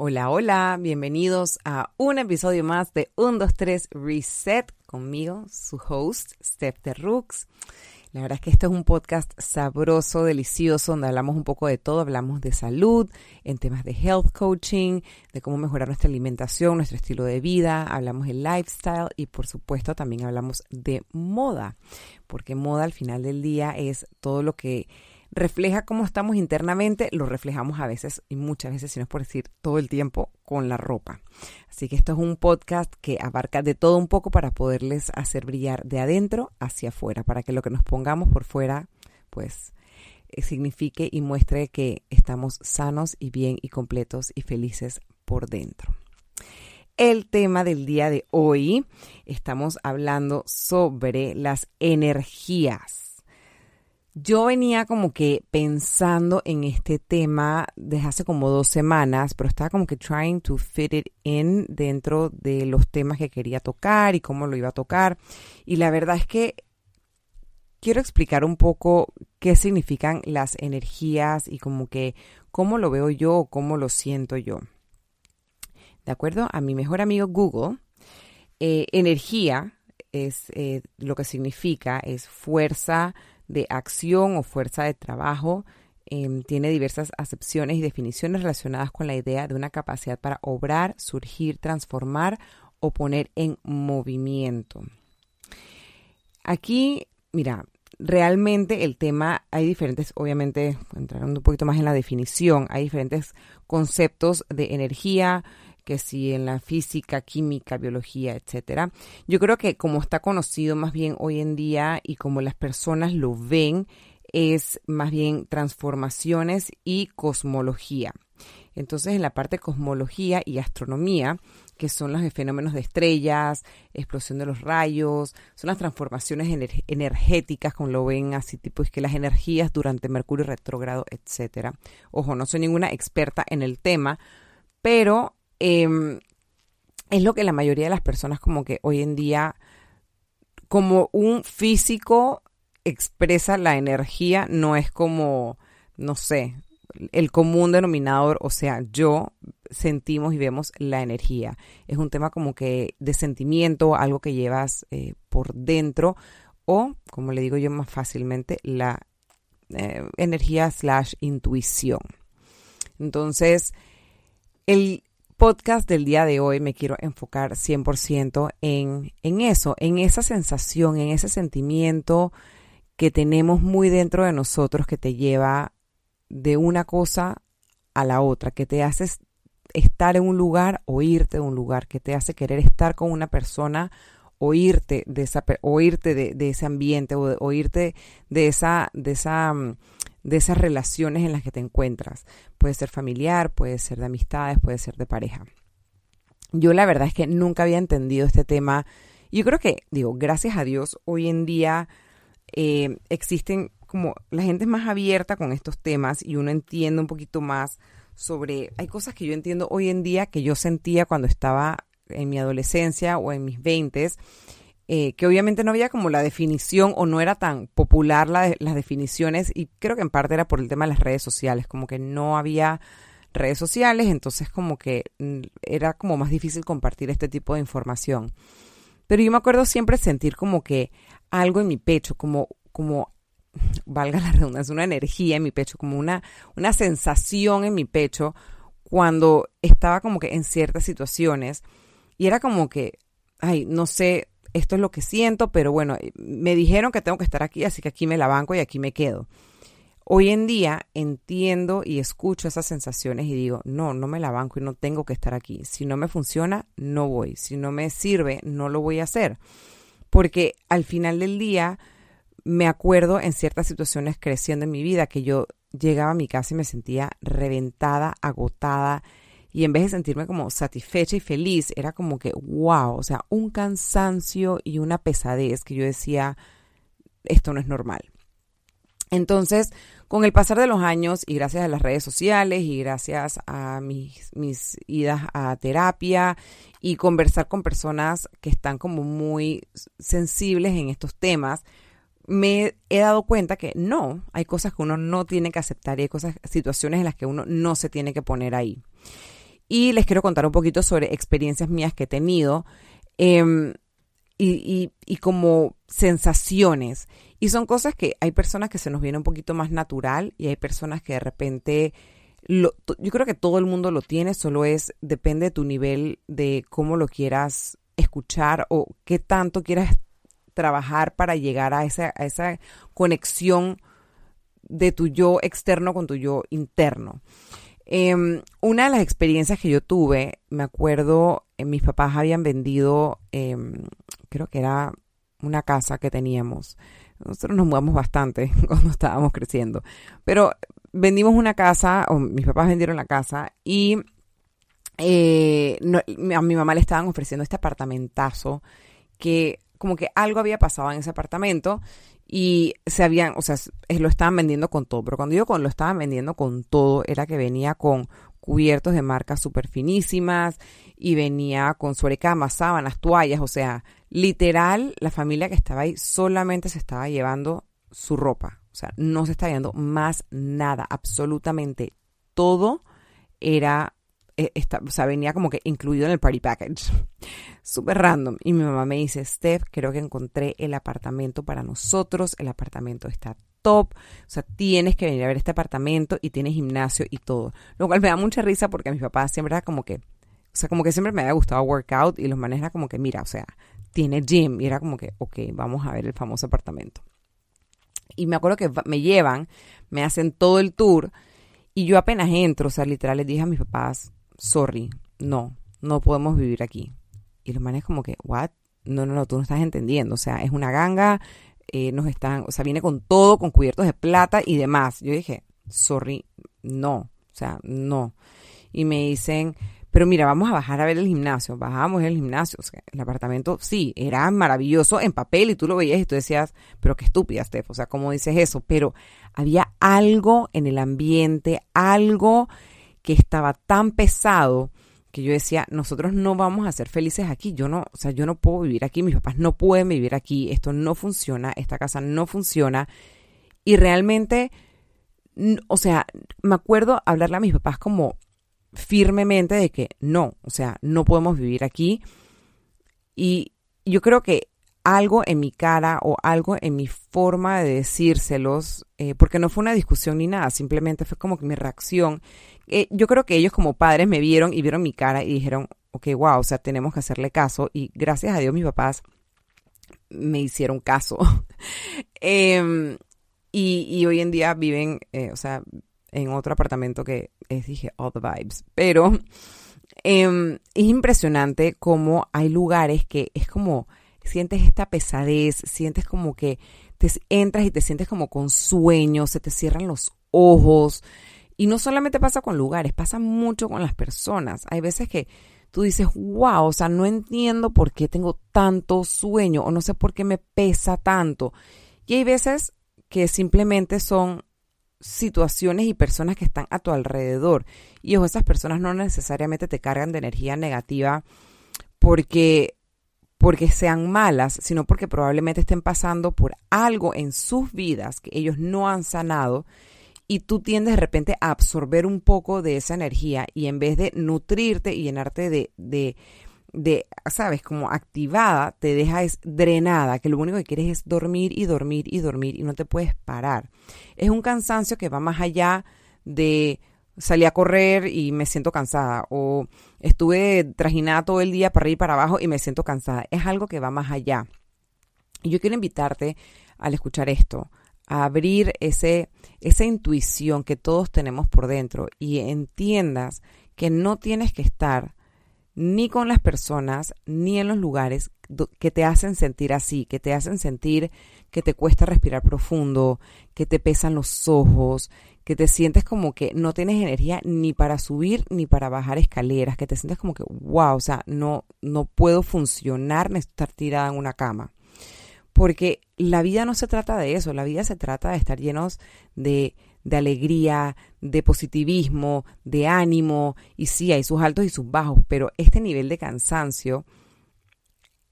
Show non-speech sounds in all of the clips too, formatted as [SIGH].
Hola, hola, bienvenidos a un episodio más de 1, 2, 3 Reset. Conmigo, su host, Steph de Rooks. La verdad es que este es un podcast sabroso, delicioso, donde hablamos un poco de todo, hablamos de salud, en temas de health coaching, de cómo mejorar nuestra alimentación, nuestro estilo de vida, hablamos de lifestyle y por supuesto también hablamos de moda, porque moda al final del día es todo lo que refleja cómo estamos internamente, lo reflejamos a veces y muchas veces, si no es por decir todo el tiempo, con la ropa. Así que esto es un podcast que abarca de todo un poco para poderles hacer brillar de adentro hacia afuera, para que lo que nos pongamos por fuera, pues eh, signifique y muestre que estamos sanos y bien y completos y felices por dentro. El tema del día de hoy, estamos hablando sobre las energías yo venía como que pensando en este tema desde hace como dos semanas, pero estaba como que trying to fit it in dentro de los temas que quería tocar y cómo lo iba a tocar. Y la verdad es que quiero explicar un poco qué significan las energías y como que cómo lo veo yo o cómo lo siento yo. De acuerdo a mi mejor amigo Google, eh, energía es eh, lo que significa, es fuerza, de acción o fuerza de trabajo. Em, tiene diversas acepciones y definiciones relacionadas con la idea de una capacidad para obrar, surgir, transformar o poner en movimiento. Aquí, mira, realmente el tema, hay diferentes, obviamente, entrando un poquito más en la definición, hay diferentes conceptos de energía, que si en la física, química, biología, etcétera. Yo creo que como está conocido más bien hoy en día y como las personas lo ven, es más bien transformaciones y cosmología. Entonces, en la parte de cosmología y astronomía, que son los fenómenos de estrellas, explosión de los rayos, son las transformaciones energéticas, como lo ven así, tipo es que las energías durante Mercurio retrógrado, etcétera. Ojo, no soy ninguna experta en el tema, pero Em, es lo que la mayoría de las personas como que hoy en día, como un físico expresa la energía, no es como, no sé, el común denominador, o sea, yo sentimos y vemos la energía. Es un tema como que de sentimiento, algo que llevas eh, por dentro, o, como le digo yo más fácilmente, la eh, energía slash intuición. Entonces, el, podcast del día de hoy me quiero enfocar 100% en, en eso, en esa sensación, en ese sentimiento que tenemos muy dentro de nosotros que te lleva de una cosa a la otra, que te hace estar en un lugar o irte de un lugar, que te hace querer estar con una persona o irte de, esa, o irte de, ese ambiente o, o irte de esa, de esa mm, de esas relaciones en las que te encuentras. Puede ser familiar, puede ser de amistades, puede ser de pareja. Yo la verdad es que nunca había entendido este tema. Yo creo que, digo, gracias a Dios, hoy en día eh, existen como la gente es más abierta con estos temas y uno entiende un poquito más sobre, hay cosas que yo entiendo hoy en día que yo sentía cuando estaba en mi adolescencia o en mis veintes eh, que obviamente no había como la definición o no era tan popular la, las definiciones y creo que en parte era por el tema de las redes sociales, como que no había redes sociales, entonces como que mm, era como más difícil compartir este tipo de información. Pero yo me acuerdo siempre sentir como que algo en mi pecho, como, como [LAUGHS] valga la redundancia, una energía en mi pecho, como una, una sensación en mi pecho cuando estaba como que en ciertas situaciones y era como que, ay, no sé, esto es lo que siento, pero bueno, me dijeron que tengo que estar aquí, así que aquí me la banco y aquí me quedo. Hoy en día entiendo y escucho esas sensaciones y digo, no, no me la banco y no tengo que estar aquí. Si no me funciona, no voy. Si no me sirve, no lo voy a hacer. Porque al final del día me acuerdo en ciertas situaciones creciendo en mi vida que yo llegaba a mi casa y me sentía reventada, agotada, y en vez de sentirme como satisfecha y feliz, era como que, wow, o sea, un cansancio y una pesadez que yo decía, esto no es normal. Entonces, con el pasar de los años y gracias a las redes sociales y gracias a mis, mis idas a terapia y conversar con personas que están como muy sensibles en estos temas, me he dado cuenta que no, hay cosas que uno no tiene que aceptar y hay cosas, situaciones en las que uno no se tiene que poner ahí. Y les quiero contar un poquito sobre experiencias mías que he tenido em, y, y, como sensaciones. Y son cosas que hay personas que se nos viene un poquito más natural y hay personas que de repente, yo creo que todo el mundo lo tiene, solo es, depende de tu nivel de cómo lo quieras escuchar o qué tanto quieras trabajar para llegar a esa, a esa conexión de tu yo externo con tu yo interno. Em, una de las experiencias que yo tuve, me acuerdo, eh, mis papás habían vendido, em, creo que era una casa que teníamos. Nosotros nos mudamos bastante [LAUGHS] cuando estábamos creciendo, pero vendimos una casa, o mis papás vendieron la casa y eh, a mi mamá le estaban ofreciendo este apartamentazo que como que algo había pasado en ese apartamento y se habían, o sea, lo estaban vendiendo con todo, pero cuando digo con lo estaban vendiendo con todo, era que venía con cubiertos de marcas súper finísimas y venía con sobrecamas, sábanas, toallas, o sea, literal, la familia que estaba ahí solamente se estaba llevando su ropa, o sea, no se estaba llevando más nada, absolutamente todo era eh, o sea, venía como que incluido en el party package. Súper random. Y mi mamá me dice, Steph, creo que encontré el apartamento para nosotros. El apartamento está top. O sea, tienes que venir a ver este apartamento y tiene gimnasio y todo. Lo cual me da mucha risa porque a mi papá siempre era como que, o sea, como que siempre me había gustado workout y los manes era como que, mira, o sea, tiene gym. Y era como que, ok, vamos a ver el famoso apartamento. Y me acuerdo que me llevan, me hacen todo el tour. Y yo apenas entro, o sea, literal les dije a mis papás, sorry, no, no podemos vivir aquí. Y los manes como que, what? No, no, no, tú no estás entendiendo. O sea, es una ganga, eh, nos están, o sea, viene con todo, con cubiertos de plata y demás. Yo dije, sorry, no, o sea, no. Y me dicen, pero mira, vamos a bajar a ver el gimnasio. Bajamos el gimnasio. El apartamento, sí, era maravilloso en papel y tú lo veías y tú decías, pero qué estúpida, Steph. O sea, ¿cómo dices eso? Pero había algo en el ambiente, algo que estaba tan pesado que yo decía, nosotros no vamos a ser felices aquí, yo no, o sea, yo no puedo vivir aquí, mis papás no pueden vivir aquí, esto no funciona, esta casa no funciona. Y realmente, o sea, me acuerdo hablarle a mis papás como firmemente de que no, o sea, no podemos vivir aquí. Y yo creo que algo en mi cara o algo en mi forma de decírselos, eh, porque no fue una discusión ni nada, simplemente fue como que mi reacción eh, yo creo que ellos como padres me vieron y vieron mi cara y dijeron, ok, wow, o sea, tenemos que hacerle caso. Y gracias a Dios mis papás me hicieron caso. [LAUGHS] Em, y, hoy en día viven, eh, o sea, en otro apartamento que es, dije, all the vibes. Pero em, es impresionante cómo hay lugares que es como, sientes esta pesadez, sientes como que te entras y te sientes como con sueño, se te cierran los ojos. Y no solamente pasa con lugares, pasa mucho con las personas. Hay veces que tú dices, wow, o sea, no entiendo por qué tengo tanto sueño o no sé por qué me pesa tanto. Y hay veces que simplemente son situaciones y personas que están a tu alrededor. Y ojo, esas personas no necesariamente te cargan de energía negativa porque porque sean malas, sino porque probablemente estén pasando por algo en sus vidas que ellos no han sanado y tú tiendes de repente a absorber un poco de esa energía y en vez de nutrirte y llenarte de, de, de, sabes, como activada, te deja es drenada, que lo único que quieres es dormir y dormir y dormir y no te puedes parar. Es un cansancio que va más allá de salí a correr y me siento cansada o estuve trajinada todo el día para arriba y para abajo y me siento cansada. Es algo que va más allá. Y yo quiero invitarte al escuchar esto a abrir ese, esa intuición que todos tenemos por dentro y entiendas que no tienes que estar ni con las personas ni en los lugares que te hacen sentir así, que te hacen sentir que te cuesta respirar profundo, que te pesan los ojos, que te sientes como que no tienes energía ni para subir ni para bajar escaleras, que te sientes como que, wow, o sea, no, no puedo funcionar, ni estar tirada en una cama porque la vida no se trata de eso, la vida se trata de estar llenos de, de alegría, de positivismo, de ánimo, y sí, hay sus altos y sus bajos, pero este nivel de cansancio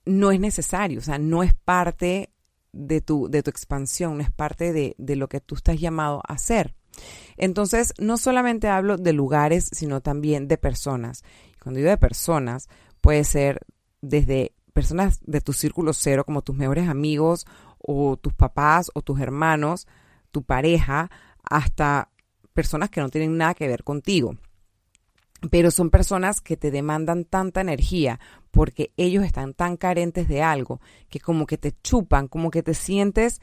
no es necesario, o sea, no es parte de tu, de tu expansión, no es parte de, de lo que tú estás llamado a hacer. Entonces, no solamente hablo de lugares, sino también de personas. Cuando digo de personas, puede ser desde personas de tu círculo cero, como tus mejores amigos, o tus papás, o tus hermanos, tu pareja, hasta personas que no tienen nada que ver contigo. Pero son personas que te demandan tanta energía porque ellos están tan carentes de algo que como que te chupan, como que te sientes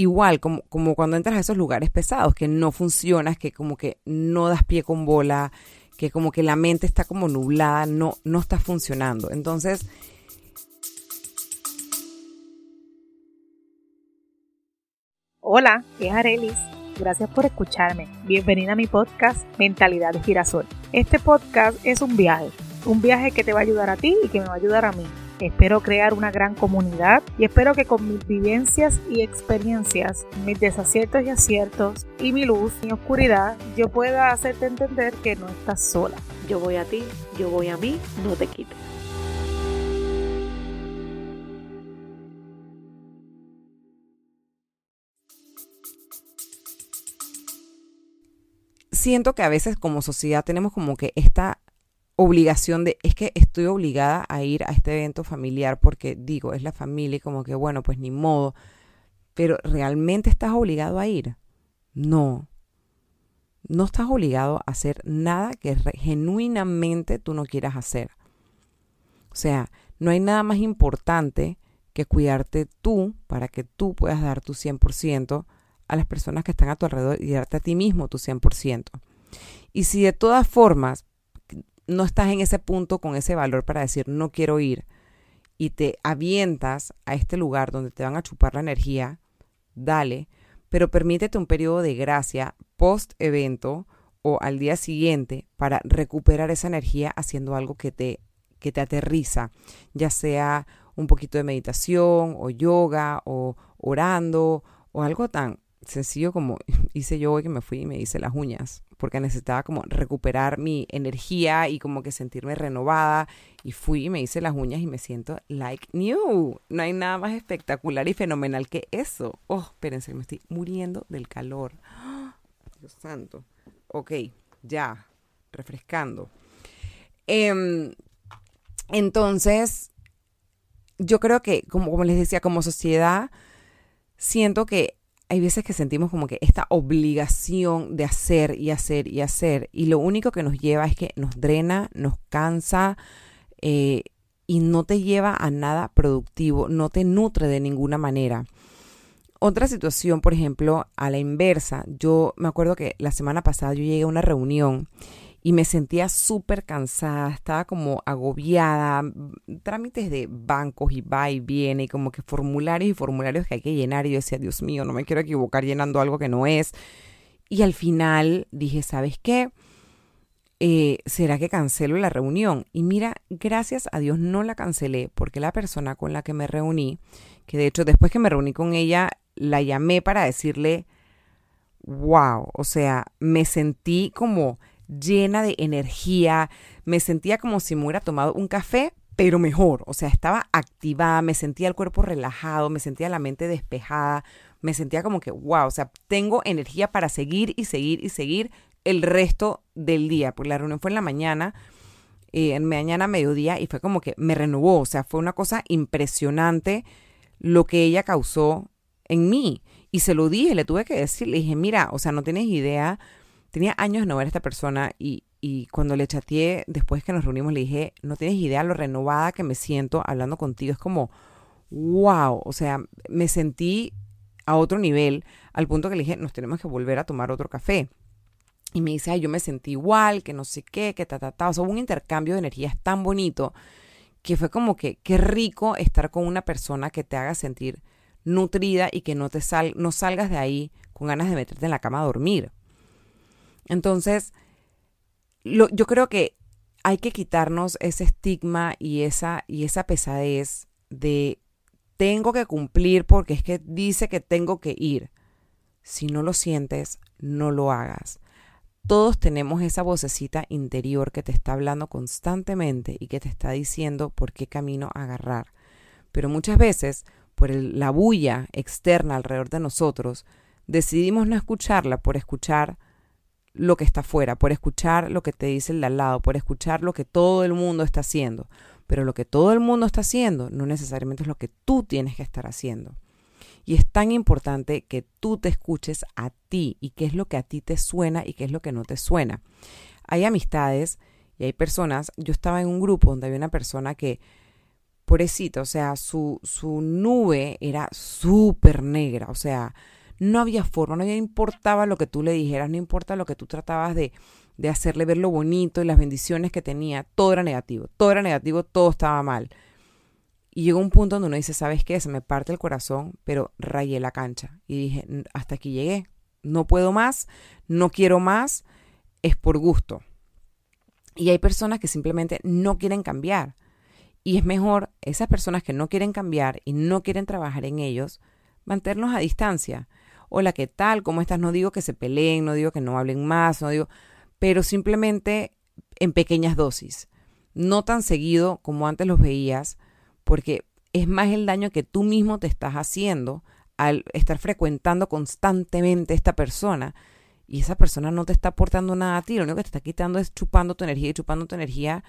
igual, como, como cuando entras a esos lugares pesados, que no funcionas, que como que no das pie con bola, que como que la mente está como nublada, no, no está funcionando. Entonces, Hola, es Arelis. Gracias por escucharme. Bienvenida a mi podcast Mentalidad de Girasol. Este podcast es un viaje, un viaje que te va a ayudar a ti y que me va a ayudar a mí. Espero crear una gran comunidad y espero que con mis vivencias y experiencias, mis desaciertos y aciertos y mi luz y oscuridad, yo pueda hacerte entender que no estás sola. Yo voy a ti, yo voy a mí, no te quites. siento que a veces como sociedad tenemos como que esta obligación de, es que estoy obligada a ir a este evento familiar porque digo, es la familia y como que bueno, pues ni modo, pero ¿realmente estás obligado a ir? No. No estás obligado a hacer nada que genuinamente tú no quieras hacer. O sea, no hay nada más importante que cuidarte tú para que tú puedas dar tu 100% a las personas que están a tu alrededor y darte a ti mismo tu 100%. Y si de todas formas no estás en ese punto con ese valor para decir no quiero ir y te avientas a este lugar donde te van a chupar la energía, dale, pero permítete un periodo de gracia post evento o al día siguiente para recuperar esa energía haciendo algo que te, que te aterriza, ya sea un poquito de meditación o yoga o orando o algo tan sencillo como [LAUGHS] hice yo hoy que me fui y me hice las uñas, porque necesitaba como recuperar mi energía y como que sentirme renovada. Y fui y me hice las uñas y me siento like new. No hay nada más espectacular y fenomenal que eso. Oh, espérense, me estoy muriendo del calor. [GASPS] Dios santo. Ok, ya, refrescando. Em, entonces, yo creo que, como, como les decía, como sociedad, siento que hay veces que sentimos como que esta obligación de hacer y hacer y hacer y lo único que nos lleva es que nos drena, nos cansa eh, y no te lleva a nada productivo, no te nutre de ninguna manera. Otra situación, por ejemplo, a la inversa, yo me acuerdo que la semana pasada yo llegué a una reunión y me sentía súper cansada, estaba como agobiada, trámites de bancos y va y viene, y como que formularios y formularios que hay que llenar, y yo decía, Dios mío, no me quiero equivocar llenando algo que no es. Y al final dije, ¿sabes qué? Eh, ¿Será que cancelo la reunión? Y mira, gracias a Dios no la cancelé, porque la persona con la que me reuní, que de hecho después que me reuní con ella, la llamé para decirle, wow, o sea, me sentí como llena de energía, me sentía como si me hubiera tomado un café, pero mejor, o sea, estaba activada, me sentía el cuerpo relajado, me sentía la mente despejada, me sentía como que, wow, o sea, tengo energía para seguir y seguir y seguir el resto del día, porque la reunión fue en la mañana, eh, en mañana, mediodía, y fue como que me renovó, o sea, fue una cosa impresionante lo que ella causó en mí. Y se lo dije, le tuve que decir, le dije, mira, o sea, no tienes idea tenía años de no ver a esta persona y, y cuando le chateé, después que nos reunimos, le dije, no tienes idea lo renovada que me siento hablando contigo. Es como, wow, o sea, me sentí a otro nivel, al punto que le dije, nos tenemos que volver a tomar otro café. Y me dice, ay, yo me sentí igual, que no sé qué, que ta, ta, ta. O sea, hubo un intercambio de energías tan bonito que fue como que, qué rico estar con una persona que te haga sentir nutrida y que no te sal, no salgas de ahí con ganas de meterte en la cama a dormir. Entonces, yo creo que hay que quitarnos ese estigma y esa, y esa pesadez de tengo que cumplir porque es que dice que tengo que ir. Si no lo sientes, no lo hagas. Todos tenemos esa vocecita interior que te está hablando constantemente y que te está diciendo por qué camino agarrar. Pero muchas veces, por la bulla externa alrededor de nosotros, decidimos no escucharla por escuchar lo que está afuera, por escuchar lo que te dice el de al lado, por escuchar lo que todo el mundo está haciendo. Pero lo que todo el mundo está haciendo no necesariamente es lo que tú tienes que estar haciendo. Y es tan importante que tú te escuches a ti y qué es lo que a ti te suena y qué es lo que no te suena. Hay amistades y hay personas, yo estaba en un grupo donde había una persona que, pobrecita, o sea, su, su nube era súper negra, o sea, no había forma, no importaba lo que tú le dijeras, no importa lo que tú tratabas de, de hacerle ver lo bonito y las bendiciones que tenía, todo era negativo, todo era negativo, todo estaba mal. Y llegó un punto donde uno dice, ¿sabes qué? Se me parte el corazón, pero rayé la cancha. Y dije, hasta aquí llegué. No puedo más, no quiero más, es por gusto. Y hay personas que simplemente no quieren cambiar. Y es mejor esas personas que no quieren cambiar y no quieren trabajar en ellos, mantenerlos a distancia. Hola, ¿qué tal? ¿Cómo estás? No digo que se peleen, no digo que no hablen más, no digo, pero simplemente en pequeñas dosis. No tan seguido como antes los veías, porque es más el daño que tú mismo te estás haciendo al estar frecuentando constantemente esta persona y esa persona no te está aportando nada a ti, lo único que te está quitando es chupando tu energía y chupando tu energía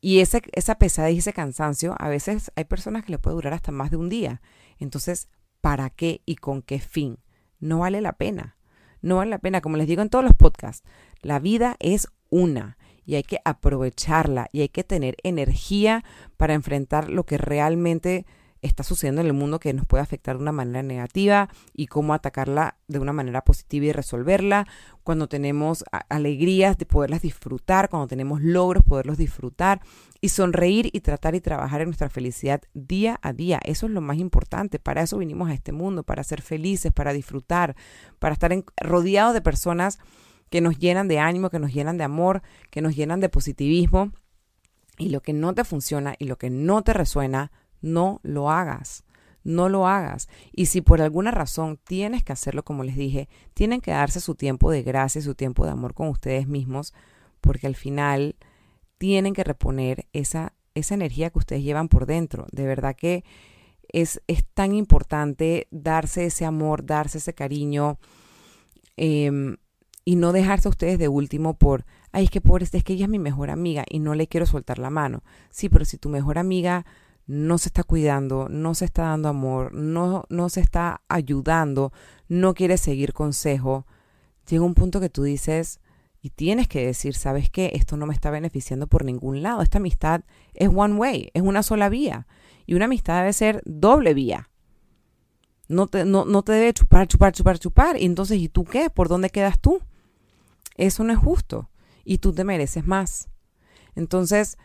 y esa pesadez y ese cansancio a veces hay personas que le puede durar hasta más de un día. Entonces, ¿para qué y con qué fin? No vale la pena. No vale la pena, como les digo en todos los podcasts, la vida es una y hay que aprovecharla y hay que tener energía para enfrentar lo que realmente está sucediendo en el mundo que nos puede afectar de una manera negativa y cómo atacarla de una manera positiva y resolverla. Cuando tenemos alegrías de poderlas disfrutar, cuando tenemos logros, poderlos disfrutar y sonreír y tratar y trabajar en nuestra felicidad día a día. Eso es lo más importante. Para eso vinimos a este mundo, para ser felices, para disfrutar, para estar rodeados de personas que nos llenan de ánimo, que nos llenan de amor, que nos llenan de positivismo. Y lo que no te funciona y lo que no te resuena, no lo hagas. No lo hagas. Y si por alguna razón tienes que hacerlo, como les dije, tienen que darse su tiempo de gracia, su tiempo de amor con ustedes mismos, porque al final tienen que reponer esa, esa energía que ustedes llevan por dentro. De verdad que es, es tan importante darse ese amor, darse ese cariño. Eh, y no dejarse a ustedes de último por, ay, es que pobre, es que ella es mi mejor amiga y no le quiero soltar la mano. Sí, pero si tu mejor amiga no se está cuidando, no se está dando amor, no, no se está ayudando, no quiere seguir consejo, llega un punto que tú dices y tienes que decir, ¿sabes qué? Esto no me está beneficiando por ningún lado. Esta amistad es one way, es una sola vía. Y una amistad debe ser doble vía. No te, no, no te debe chupar, chupar, chupar, chupar. Y entonces, ¿y tú qué? ¿Por dónde quedas tú? Eso no es justo y tú te mereces más. Entonces,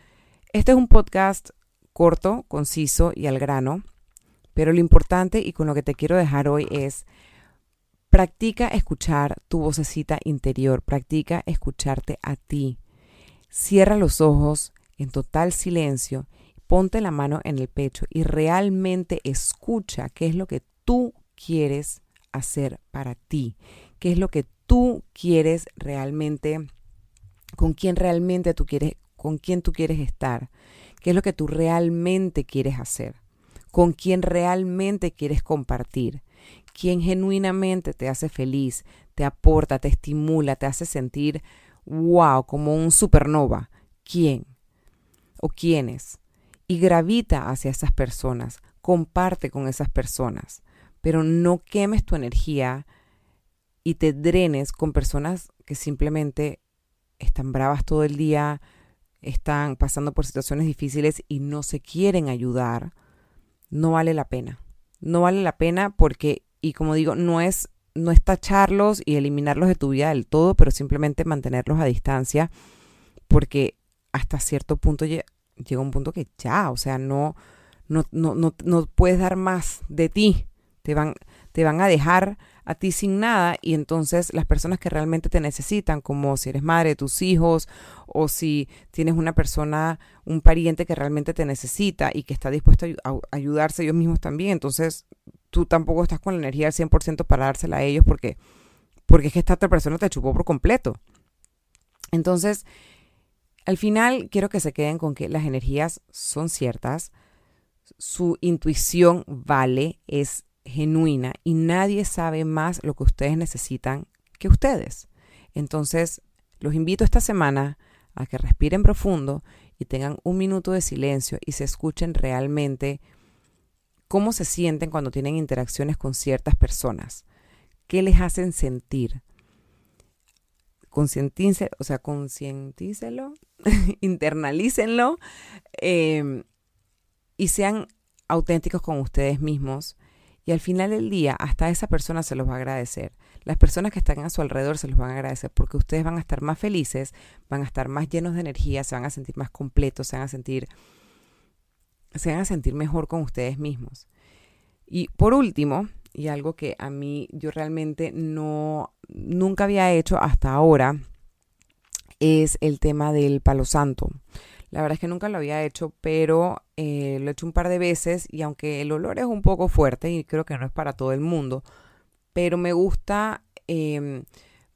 este es un podcast corto, conciso y al grano, pero lo importante y con lo que te quiero dejar hoy es practica escuchar tu vocecita interior, practica escucharte a ti. Cierra los ojos en total silencio, ponte la mano en el pecho y realmente escucha qué es lo que tú quieres hacer para ti, qué es lo que tú quieres realmente, con quién realmente tú quieres, con quién tú quieres estar, qué es lo que tú realmente quieres hacer, con quién realmente quieres compartir, quién genuinamente te hace feliz, te aporta, te estimula, te hace sentir wow, como un supernova. ¿Quién? ¿O quiénes? Y gravita hacia esas personas, comparte con esas personas, pero no quemes tu energía y te drenes con personas que simplemente están bravas todo el día, están pasando por situaciones difíciles y no se quieren ayudar, no vale la pena. No vale la pena porque, y como digo, no es, no es tacharlos y eliminarlos de tu vida del todo, pero simplemente mantenerlos a distancia porque hasta cierto punto llega un punto que ya, o sea, no, no, no, no, puedes dar más de ti. Te van, te van a dejar a ti sin nada y entonces las personas que realmente te necesitan, como si eres madre de tus hijos o si tienes una persona, un pariente que realmente te necesita y que está dispuesto a, ayudarse ellos mismos también, entonces tú tampoco estás con la energía al 100% para dársela a ellos porque, porque es que esta otra persona te chupó por completo. Entonces, al final quiero que se queden con que las energías son ciertas, su intuición vale, es genuina y nadie sabe más lo que ustedes necesitan que ustedes. Entonces, los invito esta semana a que respiren profundo y tengan un minuto de silencio y se escuchen realmente cómo se sienten cuando tienen interacciones con ciertas personas, qué les hacen sentir. Concientícenlo, o sea, concientícelo, [LAUGHS] internalícenlo em, y sean auténticos con ustedes mismos. Y al final del día, hasta esa persona se los va a agradecer. Las personas que están a su alrededor se los van a agradecer porque ustedes van a estar más felices, van a estar más llenos de energía, se van a sentir más completos, se van a sentir se van a sentir mejor con ustedes mismos. Y por último, y algo que a mí yo realmente no, nunca había hecho hasta ahora, es el tema del palo santo. La verdad es que nunca lo había hecho, pero eh, lo he hecho un par de veces y aunque el olor es un poco fuerte y creo que no es para todo el mundo, pero me gusta em,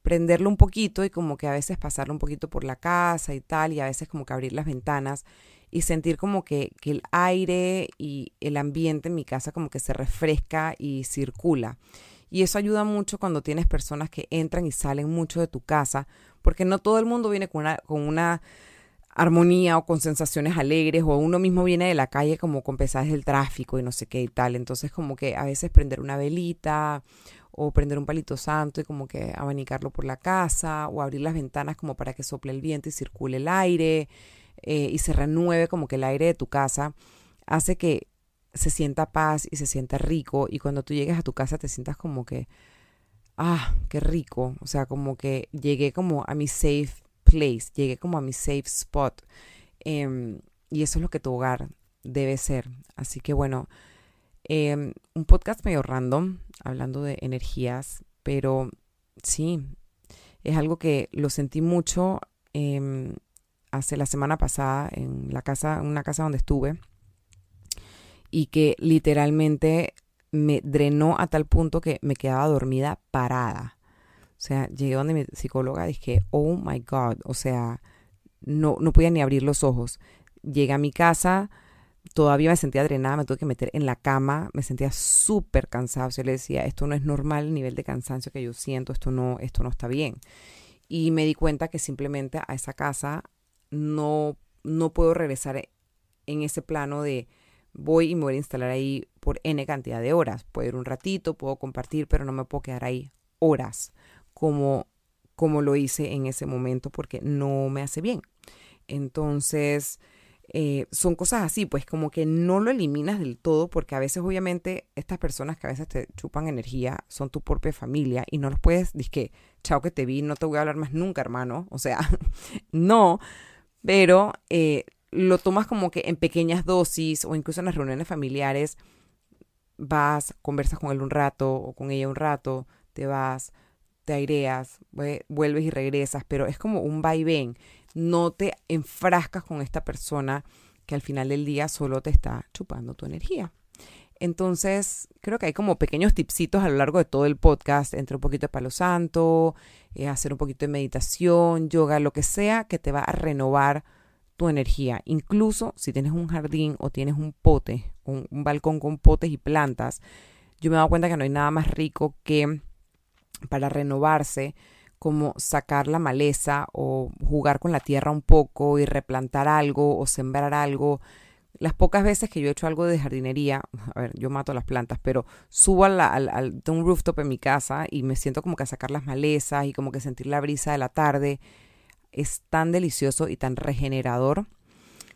prenderlo un poquito y como que a veces pasarlo un poquito por la casa y tal y a veces como que abrir las ventanas y sentir como que, el aire y el ambiente en mi casa como que se refresca y circula. Y eso ayuda mucho cuando tienes personas que entran y salen mucho de tu casa, porque no todo el mundo viene con una, con una armonía o con sensaciones alegres, o uno mismo viene de la calle como con pesajes del tráfico y no sé qué y tal. Entonces como que a veces prender una velita o prender un palito santo y como que abanicarlo por la casa, o abrir las ventanas como para que sople el viento y circule el aire. Eh, y se renueve como que el aire de tu casa, hace que se sienta paz y se sienta rico y cuando tú llegues a tu casa te sientas como que, ah, qué rico, o sea, como que llegué como a mi safe place, llegué como a mi safe spot em, y eso es lo que tu hogar debe ser. Así que bueno, em, un podcast medio random, hablando de energías, pero sí, es algo que lo sentí mucho. Eh, hace la semana pasada en la casa, en una casa donde estuve, y que literalmente me drenó a tal punto que me quedaba dormida parada. O sea, llegué donde mi psicóloga dije, oh my God, o sea, no, no podía ni abrir los ojos. Llegué a mi casa, todavía me sentía drenada, me tuve que meter en la cama, me sentía súper cansada. O sea, le decía, esto no es normal el nivel de cansancio que yo siento, esto no, esto no está bien. Y me di cuenta que simplemente a esa casa no, no puedo regresar en ese plano de voy y me voy a instalar ahí por N cantidad de horas. Puedo ir un ratito, puedo compartir, pero no me puedo quedar ahí horas como, como lo hice en ese momento porque no me hace bien. Entonces, eh, son cosas así, pues como que no lo eliminas del todo porque a veces obviamente estas personas que a veces te chupan energía son tu propia familia y no los puedes, que chao que te vi, no te voy a hablar más nunca, hermano. O sea, [LAUGHS] no, pero eh, lo tomas como que en pequeñas dosis o incluso en las reuniones familiares vas, conversas con él un rato o con ella un rato, te vas, te aireas, vuelves y regresas, pero es como un vaivén. No te enfrascas con esta persona que al final del día solo te está chupando tu energía. Entonces, creo que hay como pequeños tipsitos a lo largo de todo el podcast, entre un poquito de palo santo, eh, hacer un poquito de meditación, yoga, lo que sea que te va a renovar tu energía. Incluso si tienes un jardín o tienes un pote, un, un balcón con potes y plantas, yo me he dado cuenta que no hay nada más rico que para renovarse como sacar la maleza o jugar con la tierra un poco y replantar algo o sembrar algo las pocas veces que yo he hecho algo de jardinería, a ver, yo mato las plantas, pero subo al, al, un rooftop en mi casa y me siento como que a sacar las malezas y como que sentir la brisa de la tarde. Es tan delicioso y tan regenerador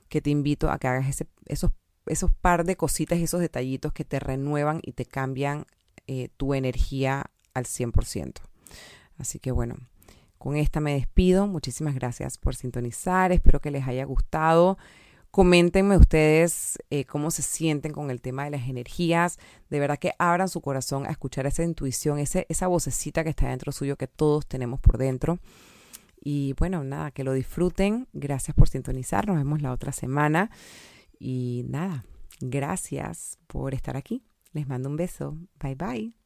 que te invito a que hagas ese, esos, esos par de cositas, esos detallitos que te renuevan y te cambian eh, tu energía al 100%. Así que bueno, con esta me despido. Muchísimas gracias por sintonizar. Espero que les haya gustado. Coméntenme ustedes eh, cómo se sienten con el tema de las energías. De verdad que abran su corazón a escuchar esa intuición, ese, esa vocecita que está dentro suyo que todos tenemos por dentro. Y bueno, nada, que lo disfruten. Gracias por sintonizar. Nos vemos la otra semana. Y nada, gracias por estar aquí. Les mando un beso. Bye bye.